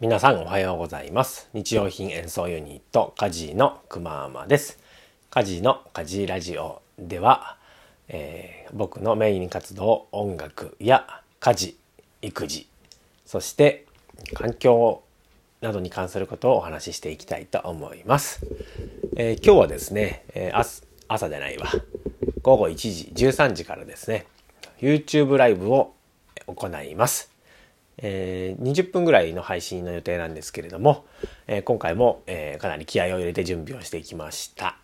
皆さんおはようございます。日用品演奏ユニットカジーのくまーまです。カジーのカジーラジオでは、えー、僕のメイン活動音楽や家事育児そして環境などに関することをお話ししていきたいと思います、えー、今日はですね、えー、朝じゃないわ。午後1時13時からですね YouTube ライブを行います。えー、20分ぐらいの配信の予定なんですけれども、えー、今回も、えー、かなり気合を入れて準備をしていきました。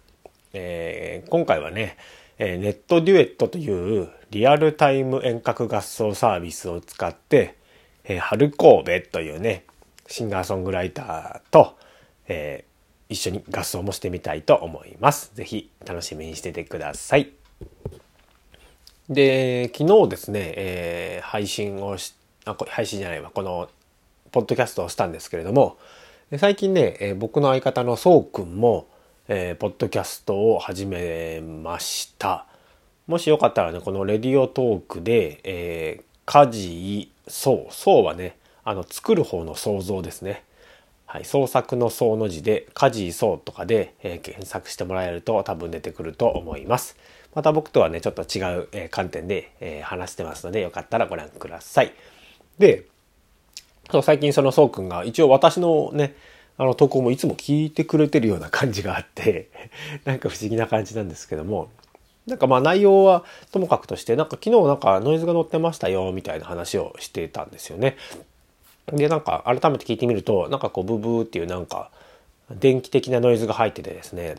えー、今回はね、えネットデュエットというリアルタイム遠隔合奏サービスを使って、え、春神戸というね、シンガーソングライターと、え、一緒に合奏もしてみたいと思います。ぜひ楽しみにしててください。で、昨日ですね、えー、配信をしてあ配信じゃないわ。このポッドキャストをしたんですけれども。最近ね、え僕の相方のそうくんも、えー、ポッドキャストを始めました。もしよかったらねこのレディオトークで、えー、家事そうそうはねあの作る方の想像ですね。はい、創作の創の字で家事そうとかで、えー、検索してもらえると多分出てくると思います。また僕とはね、ちょっと違う、えー、観点で、えー、話してますので、よかったらご覧ください。で、そう最近そのそうくんが一応私のね、あの投稿もいつも聞いてくれてるような感じがあって なんか不思議な感じなんですけども、なんかまあ内容はともかくとして、なんか昨日なんかノイズが乗ってましたよみたいな話をしてたんですよね。で、なんか改めて聞いてみると、なんかこうブブーっていうなんか電気的なノイズが入っててですね、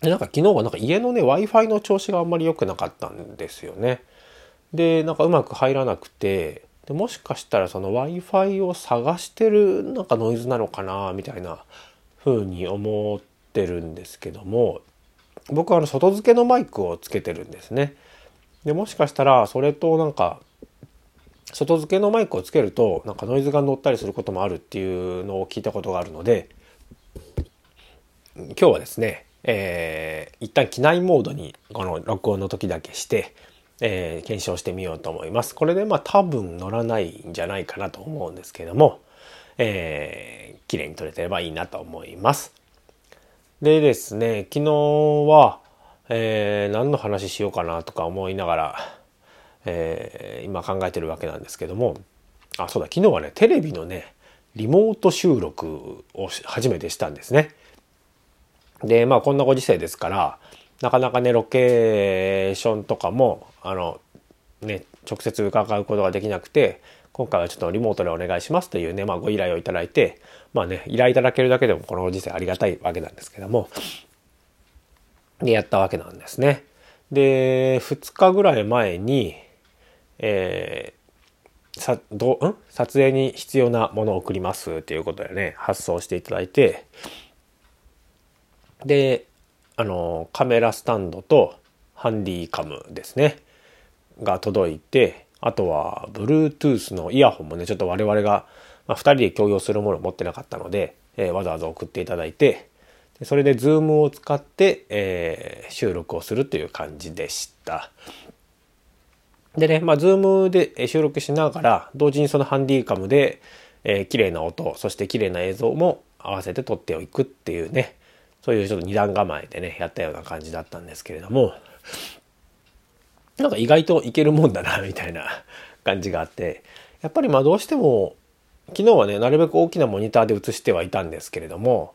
でなんか昨日はなんか家のね Wi-Fi の調子があんまり良くなかったんですよね。で、なんかうまく入らなくて、でもしかしたらその Wi-Fi を探してるなんかノイズなのかなみたいな風に思ってるんですけども僕はあの外付けのマイクをつけてるんですね。でもしかしたらそれとなんか外付けのマイクをつけるとなんかノイズが乗ったりすることもあるっていうのを聞いたことがあるので今日はですね、えー、一旦機内モードにこの録音の時だけしてえー、検証してみようと思います。これでまあ多分乗らないんじゃないかなと思うんですけども、えー、綺麗に撮れてればいいなと思います。でですね、昨日は、えー、何の話しようかなとか思いながら、えー、今考えてるわけなんですけども、あ、そうだ、昨日はね、テレビのね、リモート収録を初めてしたんですね。で、まあこんなご時世ですから、なかなかね、ロケーションとかも、あの、ね、直接伺うことができなくて、今回はちょっとリモートでお願いしますというね、まあご依頼をいただいて、まあね、依頼いただけるだけでもこのご時世ありがたいわけなんですけども、で、やったわけなんですね。で、2日ぐらい前に、えー、さ、ど、ん？撮影に必要なものを送りますということでね、発送していただいて、で、あの、カメラスタンドとハンディカムですね、が届いて、あとは、Bluetooth のイヤホンもね、ちょっと我々が、まあ、2人で共用するものを持ってなかったので、えー、わざわざ送っていただいて、それで Zoom を使って、えー、収録をするという感じでした。でね、まあ、Zoom で収録しながら、同時にそのハンディカムで、えー、綺麗な音、そして綺麗な映像も合わせて撮っていくっていうね、そういうちょっと二段構えでね、やったような感じだったんですけれども、なんか意外といけるもんだな、みたいな感じがあって、やっぱりまあどうしても、昨日はね、なるべく大きなモニターで映してはいたんですけれども、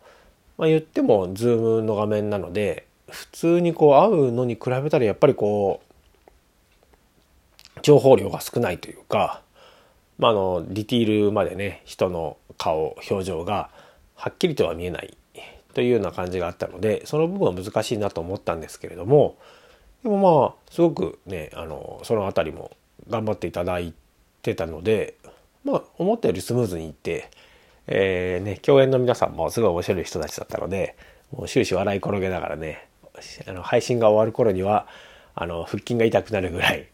まあ言ってもズームの画面なので、普通にこう合うのに比べたらやっぱりこう、情報量が少ないというか、まあ、あの、ディティールまでね、人の顔、表情がはっきりとは見えないというような感じがあったのでその部分は難しいなと思ったんですけれどもでもまあすごくねあのその辺りも頑張っていただいてたのでまあ思ったよりスムーズにいって、えー、ね共演の皆さんもすごい面白い人たちだったのでもう終始笑い転げながらねあの配信が終わる頃にはあの腹筋が痛くなるぐらい、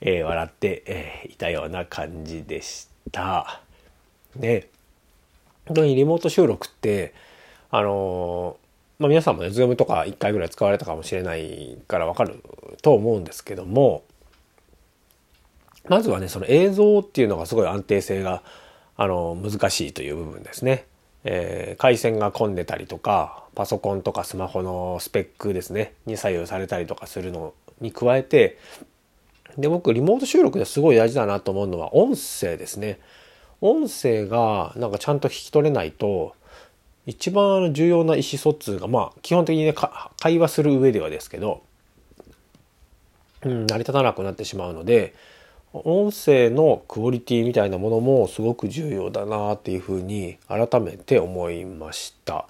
えー、笑って、えー、いたような感じでした。ね本当にリモート収録ってあのまあ、皆さんもね、ズームとか1回ぐらい使われたかもしれないからわかると思うんですけども、まずはね、その映像っていうのがすごい安定性があの、難しいという部分ですね。えー、回線が混んでたりとか、パソコンとかスマホのスペックですね、に左右されたりとかするのに加えて、で、僕、リモート収録ですごい大事だなと思うのは、音声ですね。音声がなんかちゃんと聞き取れないと、一番重要な意思疎通が、まあ、基本的にね、会話する上ではですけど、うん、成り立たなくなってしまうので、音声のクオリティみたいなものもすごく重要だなっていうふうに改めて思いました。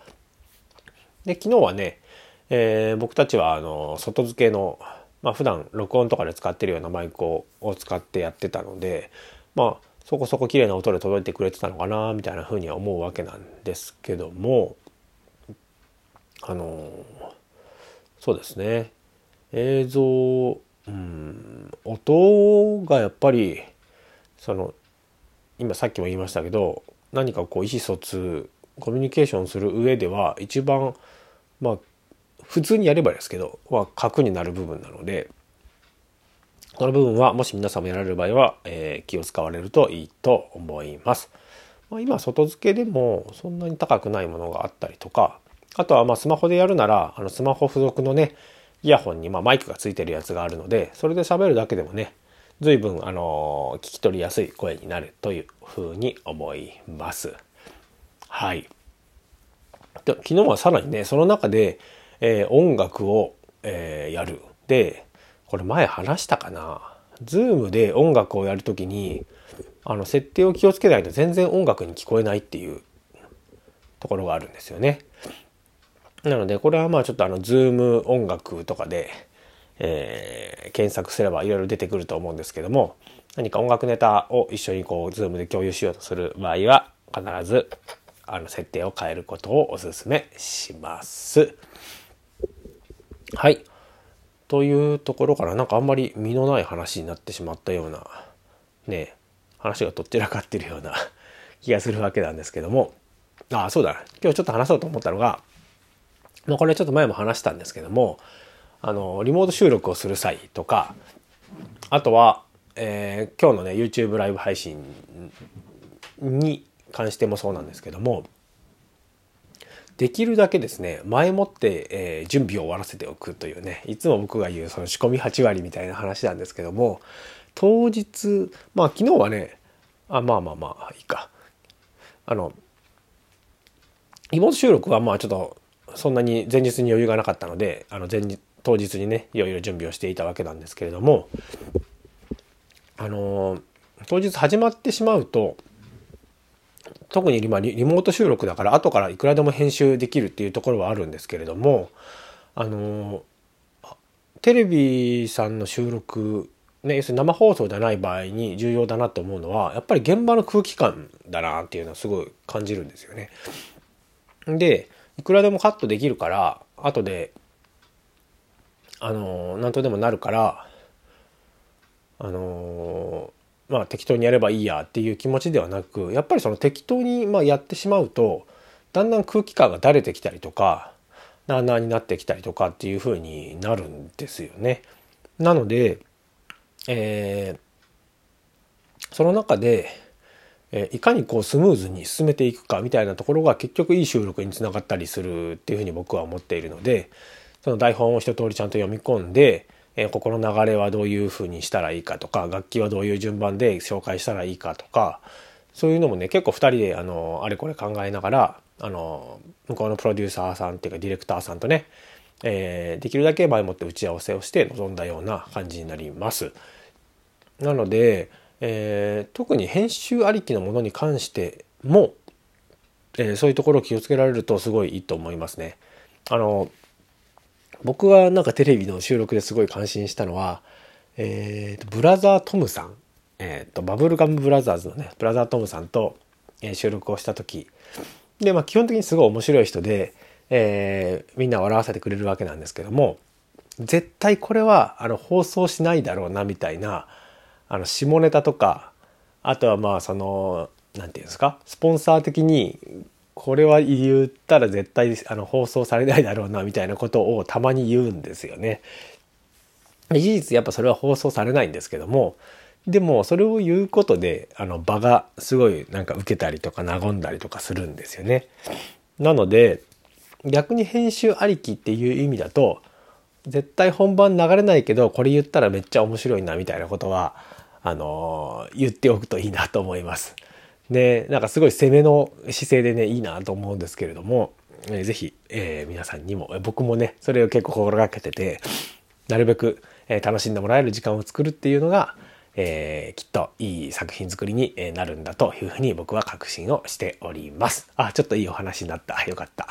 で、昨日はね、えー、僕たちはあの外付けの、まあ普段録音とかで使ってるようなマイクを使ってやってたので、まあそこそこ綺麗な音で届いてくれてたのかなみたいなふうには思うわけなんですけども、あのそうですね、映像うん、音がやっぱりその今さっきも言いましたけど何かこう意思疎通コミュニケーションする上では一番まあ普通にやればですけどは核になる部分なのでこの部分はもし皆さんもやられる場合は、えー、気を使われるといいと思います。まあ、今外付けでもそんなに高くないものがあったりとかあとはまあスマホでやるならあのスマホ付属のねイヤホンにまマイクがついてるやつがあるのでそれで喋るだけでもね随分あの聞き取りやすい声になるというふうに思います。はい。で昨日はさらにねその中で、えー、音楽を、えー、やる。でこれ前話したかな？ズームで音楽をやるときにあの設定を気をつけないと全然音楽に聞こえないっていうところがあるんですよね。なので、これはまあちょっとあの、ズーム音楽とかで、えー、検索すればいろいろ出てくると思うんですけども、何か音楽ネタを一緒にこう、ズームで共有しようとする場合は、必ず、あの、設定を変えることをお勧めします。はい。というところからなんかあんまり身のない話になってしまったような、ね、話がとっちらかってるような 気がするわけなんですけども、ああ、そうだ。今日ちょっと話そうと思ったのが、まあ、これちょっと前も話したんですけども、あの、リモート収録をする際とか、あとは、え、今日のね、YouTube ライブ配信に関してもそうなんですけども、できるだけですね、前もって、えー、準備を終わらせておくというね、いつも僕が言うその仕込み8割みたいな話なんですけども、当日、まあ昨日はね、あ、まあまあまあ、いいか。あの、リモート収録はまあちょっとそんなに前日に余裕がなかったのであの前日当日にねいろいろ準備をしていたわけなんですけれどもあの当日始まってしまうと特に今リモート収録だから後からいくらでも編集できるっていうところはあるんですけれどもあのテレビさんの収録ね、要するに生放送じゃない場合に重要だなと思うのはやっぱり現場の空気感だなっていうのはすごい感じるんですよね。でいくらでもカットできるから後であの何とでもなるからあのまあ適当にやればいいやっていう気持ちではなくやっぱりその適当にまやってしまうとだんだん空気感がだれてきたりとかなあなあになってきたりとかっていう風になるんですよね。なので、えー、その中でえいかにこうスムーズに進めていくかみたいなところが結局いい収録につながったりするっていうふうに僕は思っているのでその台本を一通りちゃんと読み込んで、えここの流れはどういうふうにしたらいいかとか楽器はどういう順番で紹介したらいいかとかそういうのもね結構2人であのあれこれ考えながらあの向こうのプロデューサーさんっていうかディレクターさんとね、えー、できるだけ前もって打ち合わせをして臨んだような感じになります。なのでえー、特に編集ありきのものに関しても、えー、そういうところを気をつけられるとすごいいいと思いますね。あの僕はなんかテレビの収録ですごい感心したのは、えー、ブラザートムさん、えーと、バブルガムブラザーズのねブラザートムさんと、えー、収録をした時。で、まあ、基本的にすごい面白い人で、えー、みんな笑わせてくれるわけなんですけども絶対これはあの放送しないだろうなみたいなあの下ネタとかあとはまあその何て言うんですかスポンサー的にこれは言ったら絶対あの放送されないだろうなみたいなことをたまに言うんですよね。事実やっぱそれは放送されないんですけどもでも、それを言うことで、あの、場がすごいなんか受けたりとか和んだりとかするんですよね。なので、逆に編集ありきっていう意味だと、絶対本番流れないけど、これ言ったらめっちゃ面白いなみたいなことは、あの、言っておくといいなと思います。で、なんかすごい攻めの姿勢でね、いいなと思うんですけれども、えー、ぜひ、えー、皆さんにも、僕もね、それを結構心がけてて、なるべく、えー、楽しんでもらえる時間を作るっていうのが、えー、きっといい作品作りになるんだというふうに僕は確信をしております。あ、ちょっといいお話になった。よかった。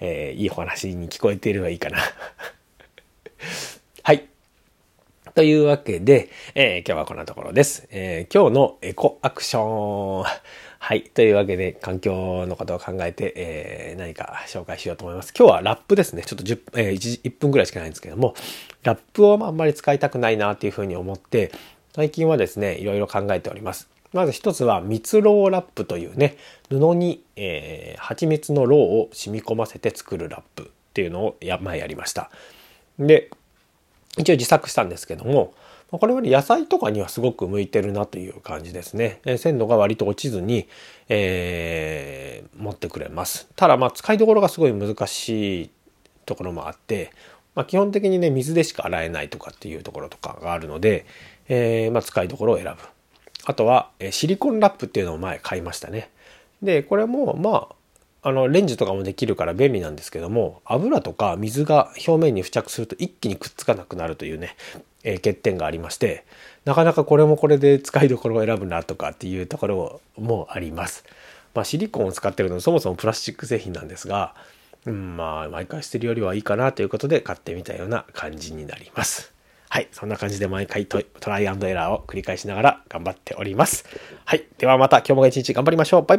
えー、いいお話に聞こえていればいいかな。というわけで、えー、今日はこんなところです。えー、今日のエコアクション。はい。というわけで、環境のことを考えて、えー、何か紹介しようと思います。今日はラップですね。ちょっと10、えー、1, 1分ぐらいしかないんですけども、ラップをあんまり使いたくないなっていうふうに思って、最近はですね、いろいろ考えております。まず一つは蜜ろうラップというね、布に、えー、蜂蜜のろうを染み込ませて作るラップっていうのをや前やりました。で、一応自作したんですけども、これは野菜とかにはすごく向いてるなという感じですね。え、鮮度が割と落ちずに、えー、持ってくれます。ただ、まあ、使いどころがすごい難しいところもあって、まあ、基本的にね、水でしか洗えないとかっていうところとかがあるので、えー、まあ、使いどころを選ぶ。あとは、シリコンラップっていうのを前買いましたね。で、これも、まあ、あの、レンジとかもできるから便利なんですけども、油とか水が表面に付着すると一気にくっつかなくなるというね、えー、欠点がありまして、なかなかこれもこれで使いどころを選ぶなとかっていうところもあります。まあ、シリコンを使ってるのでそもそもプラスチック製品なんですが、うん、まあ、毎回捨てるよりはいいかなということで買ってみたような感じになります。はい。そんな感じで毎回トライアンドエラーを繰り返しながら頑張っております。はい。ではまた今日も一日頑張りましょう。バイバイ。